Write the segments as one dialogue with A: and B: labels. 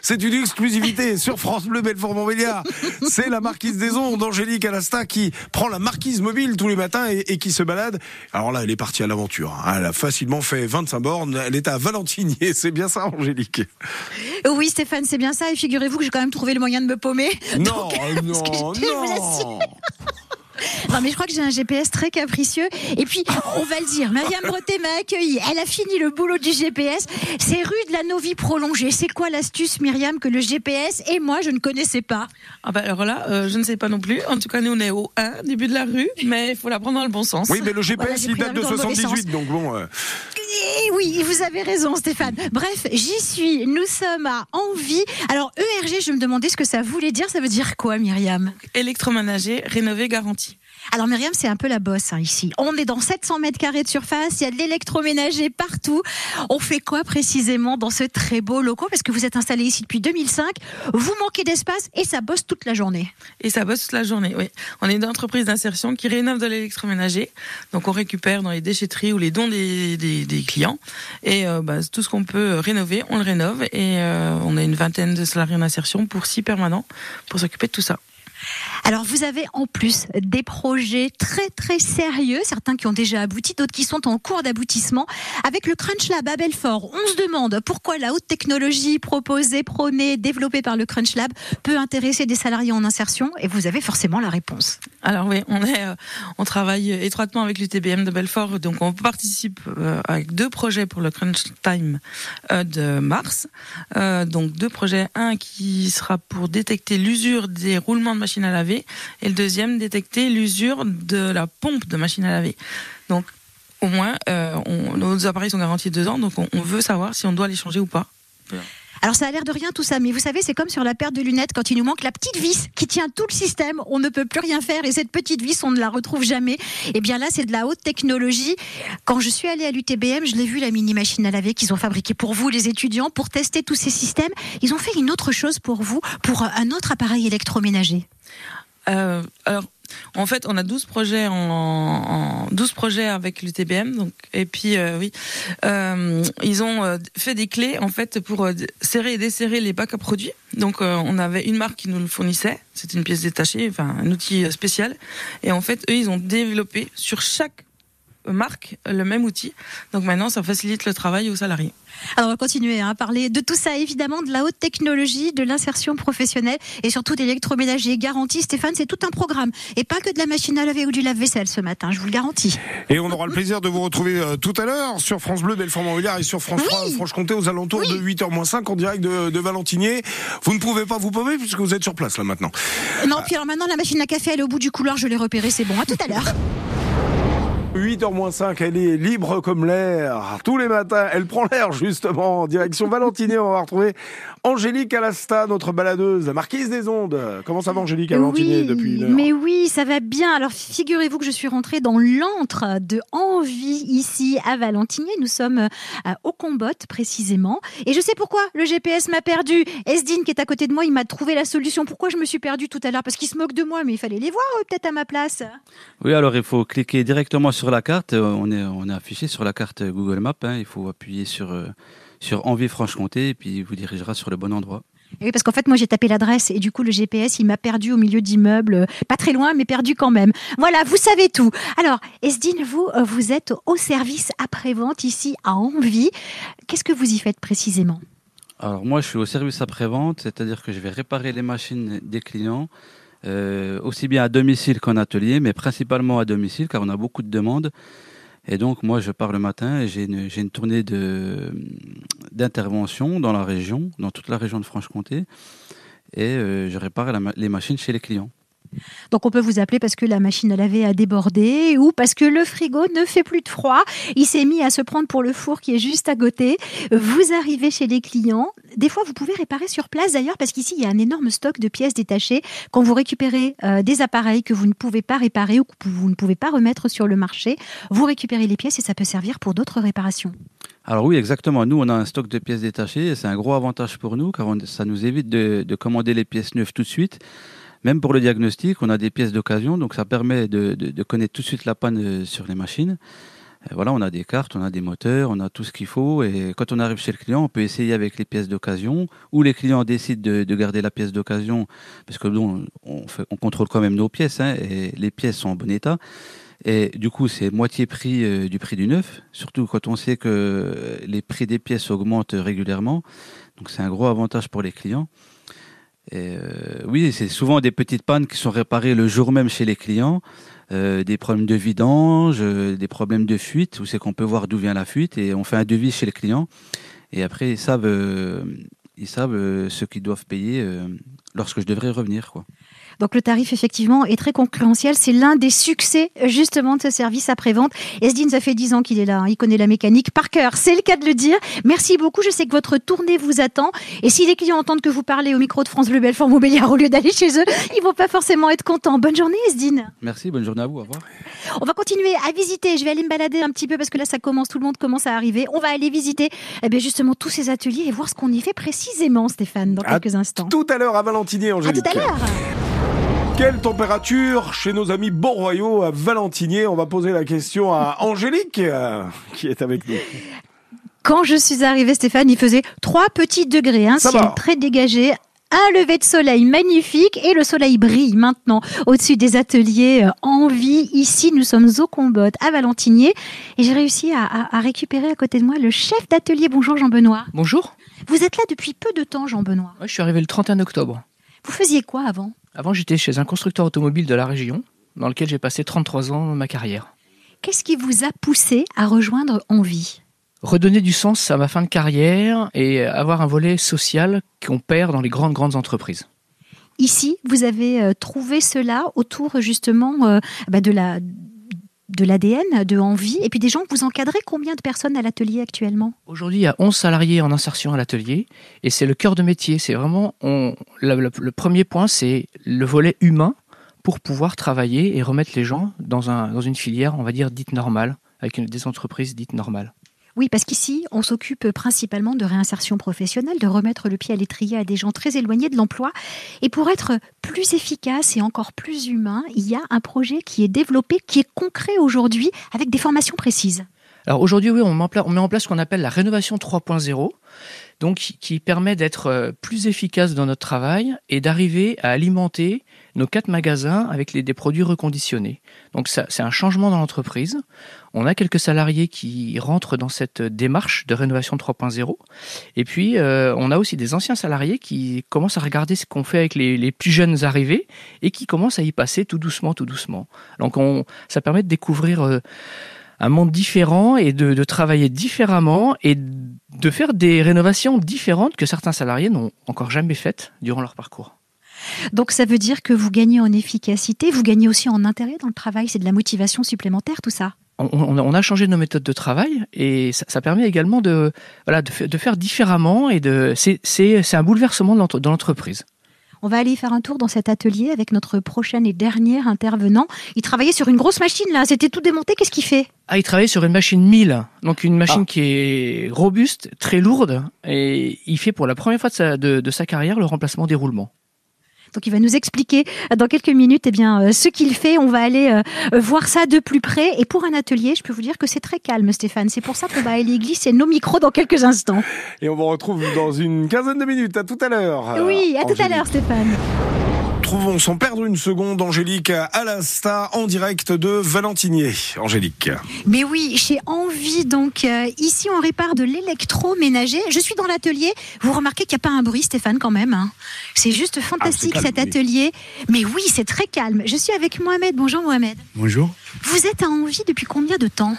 A: C'est une exclusivité sur France Bleu Belfort-Montbéliard. C'est la marquise des ondes, Angélique Alasta, qui prend la marquise mobile tous les matins et, qui se balade. Alors là, elle est partie à l'aventure. Hein. Elle a facilement fait 25 bornes. Elle est à Valentinier. C'est bien ça, Angélique
B: Oui, Stéphane, c'est bien ça. Et figurez-vous que j'ai quand même trouvé le moyen de me paumer.
A: Non, non, non.
B: Non, mais je crois que j'ai un GPS très capricieux. Et puis, on va le dire, Mariam Breté m'a accueilli. Elle a fini le boulot du GPS. C'est rue de la Novie prolongée. C'est quoi l'astuce, Myriam, que le GPS et moi, je ne connaissais pas?
C: Ah bah Alors là, euh, je ne sais pas non plus. En tout cas, nous, on est au 1, début de la rue, mais il faut la prendre dans le bon sens.
A: Oui, mais le GPS, il date de 78, donc bon. Euh.
B: Eh oui, vous avez raison, Stéphane. Bref, j'y suis. Nous sommes à Envie. Alors, ERG, je me demandais ce que ça voulait dire. Ça veut dire quoi, Myriam?
C: Électroménager, rénové, garanti.
B: Alors Myriam, c'est un peu la bosse hein, ici. On est dans 700 mètres carrés de surface, il y a de l'électroménager partout. On fait quoi précisément dans ce très beau local Parce que vous êtes installé ici depuis 2005, vous manquez d'espace et ça bosse toute la journée.
C: Et ça bosse toute la journée, oui. On est une entreprise d'insertion qui rénove de l'électroménager. Donc on récupère dans les déchetteries ou les dons des, clients. Et euh, bah, tout ce qu'on peut rénover, on le rénove. Et euh, on a une vingtaine de salariés d'insertion pour six permanents pour s'occuper de tout ça.
B: Alors vous avez en plus des projets très très sérieux, certains qui ont déjà abouti, d'autres qui sont en cours d'aboutissement. Avec le Crunch Lab à Belfort, on se demande pourquoi la haute technologie proposée, prônée, développée par le Crunch Lab peut intéresser des salariés en insertion et vous avez forcément la réponse.
C: Alors oui, on euh, travaille étroitement avec l'UTBM de Belfort, donc on participe euh, avec deux projets pour le Crunch Time euh, de mars. donc deux projets, un qui sera pour détecter l'usure des roulements de machines à laver et le deuxième, détecter l'usure de la pompe de machine à laver. Donc, au moins, euh, nos appareils sont garantis deux ans, donc on, veut savoir si on doit les changer ou pas.
B: Alors ça a l'air de rien tout ça, mais vous savez, c'est comme sur la paire de lunettes quand il nous manque la petite vis qui tient tout le système, on ne peut plus rien faire et cette petite vis, on ne la retrouve jamais. Et eh bien là, c'est de la haute technologie. Quand je suis allée à l'UTBM, je l'ai vu la mini machine à laver qu'ils ont fabriquée pour vous, les étudiants, pour tester tous ces systèmes. Ils ont fait une autre chose pour vous, pour un autre appareil électroménager.
C: Euh, alors, en fait, on a 12 projets en, 12 projets avec l'UTBM. Donc, et puis, euh, oui, euh, ils ont fait des clés en fait pour serrer et desserrer les bacs à produits. Donc, on avait une marque qui nous le fournissait. C'était une pièce détachée, enfin un outil spécial. Et en fait, eux, ils ont développé sur chaque marque le même outil. Donc maintenant, ça facilite le travail aux salariés.
B: Alors on va continuer hein, à parler de tout ça, évidemment, de la haute technologie, de l'insertion professionnelle et surtout d'électroménager garanti. Stéphane, c'est tout un programme et pas que de la machine à laver ou du lave-vaisselle ce matin, je vous le garantis.
A: Et on aura le plaisir de vous retrouver euh, tout à l'heure sur France Bleu, Belfort-Montbéliard et sur France 3, Franche-Comté aux alentours de 8h-5 en direct de, de, Valentinier. Vous ne pouvez pas vous paumer puisque vous êtes sur place là maintenant.
B: Non, puis alors maintenant la machine à café elle est au bout du couloir, je l'ai repérée, c'est bon. À tout à l'heure.
A: 8h-5, elle est libre comme l'air. Tous les matins, elle prend l'air justement en direction Valentinier. On va retrouver Angélique Alasta, notre baladeuse, la marquise des ondes. Comment ça va Angélique à Valentinier depuis une heure
B: Mais oui, ça va bien. Alors figurez-vous que je suis rentrée dans l'antre de Envie ici à Valentinier. Nous sommes au Combot précisément. Et je sais pourquoi le GPS m'a perdu. Esdine qui est à côté de moi, il m'a trouvé la solution. Pourquoi je me suis perdue tout à l'heure? Parce qu'il se moque de moi, mais il fallait les voir peut-être à ma place.
D: Oui, alors il faut cliquer directement sur la carte, euh, on est, on est affiché sur la carte Google Maps. Hein. il faut appuyer sur, euh, sur Envie-Franche-Comté et puis il vous dirigera sur le bon endroit.
B: Oui, parce qu'en fait, moi, j'ai tapé l'adresse et du coup, le GPS, il m'a perdu au milieu d'immeubles, euh, pas très loin, mais perdu quand même. Voilà, vous savez tout. Alors, Esdine, vous, vous êtes au service après-vente ici à Envie. Qu'est-ce que vous y faites précisément?
D: Alors, moi, je suis au service après-vente, c'est-à-dire que je vais réparer les machines des clients euh, aussi bien à domicile qu'en atelier, mais principalement à domicile, car on a beaucoup de demandes. Et donc, moi, je pars le matin et j'ai une, une, tournée d'intervention dans la région, dans toute la région de Franche-Comté, et euh, je répare les machines chez les clients.
B: Donc on peut vous appeler parce que la machine à laver a débordé ou parce que le frigo ne fait plus de froid. Il s'est mis à se prendre pour le four qui est juste à côté. Vous arrivez chez les clients. Des fois, vous pouvez réparer sur place d'ailleurs parce qu'ici, il y a un énorme stock de pièces détachées. Quand vous récupérez euh, des appareils que vous ne pouvez pas réparer ou que vous ne pouvez pas remettre sur le marché, vous récupérez les pièces et ça peut servir pour d'autres réparations.
D: Alors oui, exactement. Nous, on a un stock de pièces détachées et c'est un gros avantage pour nous car ça nous évite de commander les pièces neuves tout de suite. Même pour le diagnostic, on a des pièces d'occasion, donc ça permet de, connaître tout de suite la panne euh, sur les machines. Et voilà, on a des cartes, on a des moteurs, on a tout ce qu'il faut. Et quand on arrive chez le client, on peut essayer avec les pièces d'occasion. Ou les clients décident de, de garder la pièce d'occasion, parce que bon, on contrôle quand même nos pièces, hein, et les pièces sont en bon état. Et du coup, c'est moitié prix euh, du prix du neuf, surtout quand on sait que les prix des pièces augmentent régulièrement. Donc c'est un gros avantage pour les clients. Euh, oui, c'est souvent des petites pannes qui sont réparées le jour même chez les clients, euh, des problèmes de vidange, euh, des problèmes de fuite, où c'est qu'on peut voir d'où vient la fuite et on fait un devis chez le client. Et après, ils savent, ils savent ce qu'ils doivent payer lorsque je devrais revenir, quoi.
B: Donc le tarif effectivement est très concurrentiel. C'est l'un des succès justement de ce service après-vente. Esdine, ça fait 10 ans qu'il est là. hein. Il connaît la mécanique par cœur. C'est le cas de le dire. Merci beaucoup. Je sais que votre tournée vous attend. Et si les clients entendent que vous parlez au micro de France Bleu Belfort Montbéliard au lieu d'aller chez eux, ils vont pas forcément être contents. Bonne journée Esdine.
D: Merci, bonne journée à vous, au revoir.
B: On va continuer à visiter. Je vais aller me balader un petit peu parce que là, ça commence, tout le monde commence à arriver. On va aller visiter eh bien, justement tous ces ateliers et voir ce qu'on y fait précisément, Stéphane, dans
A: À
B: quelques instants.
A: Tout à l'heure à Valentinier,
B: À
A: Angélique.
B: tout à l'heure.
A: Quelle température chez nos amis Beau-Royaux à Valentinier On va poser la question à Angélique euh, qui est avec nous.
B: Quand je suis arrivée, Stéphane, il faisait 3 petits degrés, un
A: Ça
B: ciel très dégagé. Un lever de soleil magnifique et le soleil brille maintenant au-dessus des ateliers euh, en vie. Ici, nous sommes au Combotte à Valentinier et j'ai réussi à, à- à récupérer à côté de moi le chef d'atelier. Bonjour Jean-Benoît.
E: Bonjour,
B: Vous êtes là depuis peu de temps, Jean-Benoît.
E: Moi, je suis arrivé le 31 octobre.
B: Vous faisiez quoi avant?
E: Avant, j'étais chez un constructeur automobile de la région, dans lequel j'ai passé 33 ans de ma carrière.
B: Qu'est-ce qui vous a poussé à rejoindre Envie?
E: Redonner du sens à ma fin de carrière et avoir un volet social qu'on perd dans les grandes, grandes entreprises.
B: Ici, vous avez euh, trouvé cela autour justement euh, bah, de la de l'ADN, de Envie, et puis des gens que vous encadrez. Combien de personnes à l'atelier actuellement?
E: Aujourd'hui, il y a 11 salariés en insertion à l'atelier et c'est le cœur de métier. C'est vraiment le premier point, c'est le volet humain pour pouvoir travailler et remettre les gens dans, un, dans une filière, on va dire, dite normale, avec une, des entreprises dites normales.
B: Oui, parce qu'ici, on s'occupe principalement de réinsertion professionnelle, de remettre le pied à l'étrier à des gens très éloignés de l'emploi. Et pour être plus efficace et encore plus humain, il y a un projet qui est développé, qui est concret aujourd'hui, avec des formations précises.
E: Alors aujourd'hui, oui, on met en place, ce qu'on appelle la rénovation 3.0, donc qui- permet d'être euh, plus efficace dans notre travail et d'arriver à alimenter nos quatre magasins avec des produits reconditionnés. Donc c'est un changement dans l'entreprise. On a quelques salariés qui rentrent dans cette démarche de rénovation 3.0. Et puis, euh, on a aussi des anciens salariés qui commencent à regarder ce qu'on fait avec les, plus jeunes arrivés et qui commencent à y passer tout doucement, tout doucement. Donc on, ça permet de découvrir... euh, un monde différent et de, de travailler différemment et de faire des rénovations différentes que certains salariés n'ont encore jamais faites durant leur parcours.
B: Donc ça veut dire que vous gagnez en efficacité, vous gagnez aussi en intérêt dans le travail, c'est de la motivation supplémentaire tout ça?
E: On, on a- on a changé nos méthodes de travail et ça, ça permet également de, voilà, de, fa- de faire différemment et de c'est- c'est c'est un bouleversement de l'entreprise.
B: On va aller faire un tour dans cet atelier avec notre prochain et dernier intervenant. Il travaillait sur une grosse machine là, c'était tout démonté, qu'est-ce qu'il fait?
E: Ah, il travaille sur une machine 1000, donc une machine
A: Ah.
E: qui est robuste, très lourde, et il fait pour la première fois de sa, de, de sa carrière le remplacement des roulements.
B: Donc il va nous expliquer euh, dans quelques minutes eh bien, euh, ce qu'il fait. On va aller euh, euh, voir ça de plus près. Et pour un atelier, je peux vous dire que c'est très calme, Stéphane. C'est pour ça qu'on va aller glisser nos micros dans quelques instants.
A: Et on vous retrouve dans une quinzaine de minutes. À tout à l'heure.
B: oui, à tout à l'heure, Stéphane.
A: Trouvons sans perdre une seconde Angélique Alasta en direct de Valentinier. Angélique.
B: Mais oui, chez Envie, donc euh, ici on répare de l'électroménager. Je suis dans l'atelier. Vous remarquez qu'il n'y a pas un bruit, Stéphane, quand même. hein. C'est juste fantastique
A: calme,
B: cet
A: oui.
B: atelier. Mais oui, c'est très calme. Je suis avec Mohamed. Bonjour Mohamed.
F: Bonjour.
B: Vous êtes à Envie depuis combien de temps?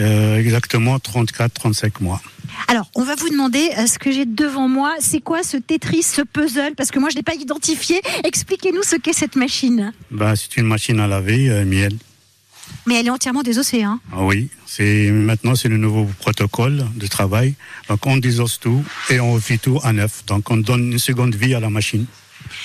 F: Euh, exactement 34-35 mois.
B: Alors, on va vous demander euh, ce que j'ai devant moi. C'est quoi ce Tetris, ce puzzle? Parce que moi, je ne l'ai pas identifié. Expliquez-nous ce qu'est cette machine.
F: Ben, c'est une machine à laver, euh, miel.
B: Mais elle est entièrement désossée. Hein
F: Ah oui, c'est maintenant c'est le nouveau protocole de travail. Donc on désosse tout et on refait tout à neuf. Donc on donne une seconde vie à la machine.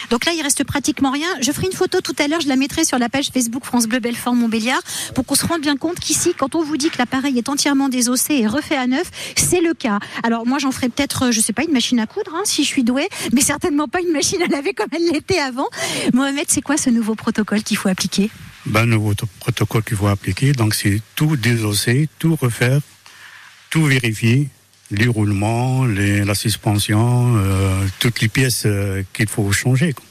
B: Donc là, il reste pratiquement rien. Je ferai une photo tout à l'heure, je la mettrai sur la page Facebook France Bleu Belfort Montbéliard pour qu'on se rende bien compte qu'ici, quand on vous dit que l'appareil est entièrement désossé et refait à neuf, c'est le cas. Alors moi, j'en ferai peut-être, euh, je sais pas, une machine à coudre, hein, si je suis douée, mais certainement pas une machine à laver comme elle l'était avant. Mohamed, c'est quoi ce nouveau protocole qu'il faut appliquer?
F: Ben, nouveau to- protocole qu'il faut appliquer. Donc, c'est tout désosser, tout refaire, tout vérifier, les roulements, les- la suspension, euh, toutes les pièces euh, qu'il faut changer. quoi.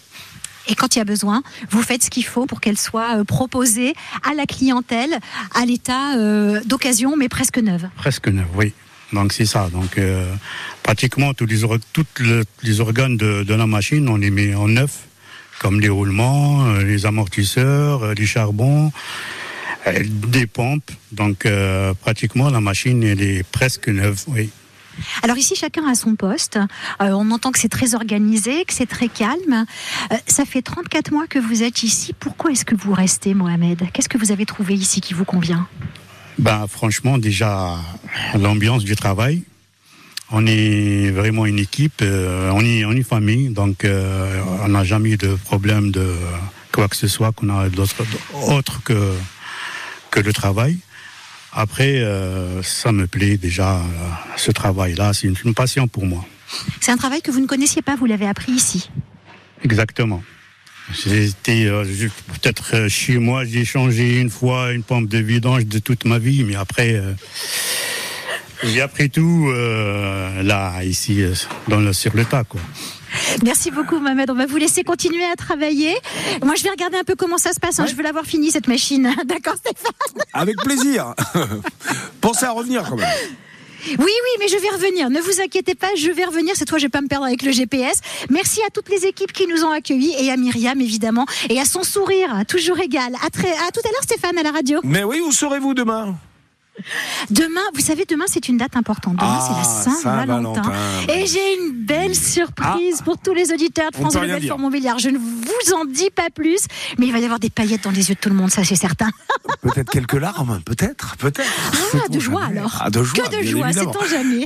B: Et quand il y a besoin, vous faites ce qu'il faut pour qu'elle soit euh, proposée à la clientèle à l'état euh, d'occasion, mais presque neuve.
F: Presque neuf, oui. Donc, c'est ça. Donc, pratiquement tous les, organes de, de la machine, on les met en neuf, comme les roulements, les amortisseurs, les charbons, des pompes. Donc, euh, pratiquement, la machine, elle est presque neuve, oui.
B: Alors ici, chacun a son poste. Euh, on entend que c'est très organisé, que c'est très calme. Euh, ça fait 34 mois que vous êtes ici. Pourquoi est-ce que vous restez, Mohamed? Qu'est-ce que vous avez trouvé ici qui vous convient?
F: Ben, franchement, déjà, l'ambiance du travail. On est vraiment une équipe, euh, on est, est famille, donc on n'a jamais eu de problème de quoi que ce soit qu'on a d'autre autre que, que le travail. Après, euh, ça me plaît déjà, euh, ce travail-là, c'est une, une passion pour moi.
B: C'est un travail que vous ne connaissiez pas, vous l'avez appris ici.
F: Exactement. J'ai été euh, peut-être euh, chez moi, j'ai changé une fois une pompe de vidange de toute ma vie, mais après, euh, j'ai appris tout euh, là, ici, dans le, sur le tas, quoi.
B: Merci beaucoup, Mohamed. On va vous laisser continuer à travailler. Moi, je vais regarder un peu comment ça se passe. hein. Je veux l'avoir fini, cette machine. D'accord, Stéphane
A: Avec plaisir. Pensez à revenir quand même.
B: Oui, oui, mais je vais revenir. Ne vous inquiétez pas, je vais revenir. Cette fois, je vais pas me perdre avec le GPS. Merci à toutes les équipes qui nous ont accueillis et à Myriam, évidemment, et à son sourire, toujours égal. À, très, à tout à l'heure, Stéphane, à la radio.
A: Mais oui, où serez-vous demain?
B: Demain, vous savez, demain, c'est une date importante. Demain,
A: Ah,
B: c'est la Saint-Valentin.
A: Saint-Valentin.
B: Et j'ai une belle surprise pour tous les auditeurs de France Bleu
A: dire.
B: Montbéliard. Je ne vous en dis pas plus, mais il va y avoir des paillettes dans les yeux de tout le monde, ça c'est certain.
A: Peut-être quelques larmes, peut-être, peut-être.
B: Ah, de joie alors.
A: Ah, de joie,
B: que de joie,
A: évidemment.
B: sait-on jamais.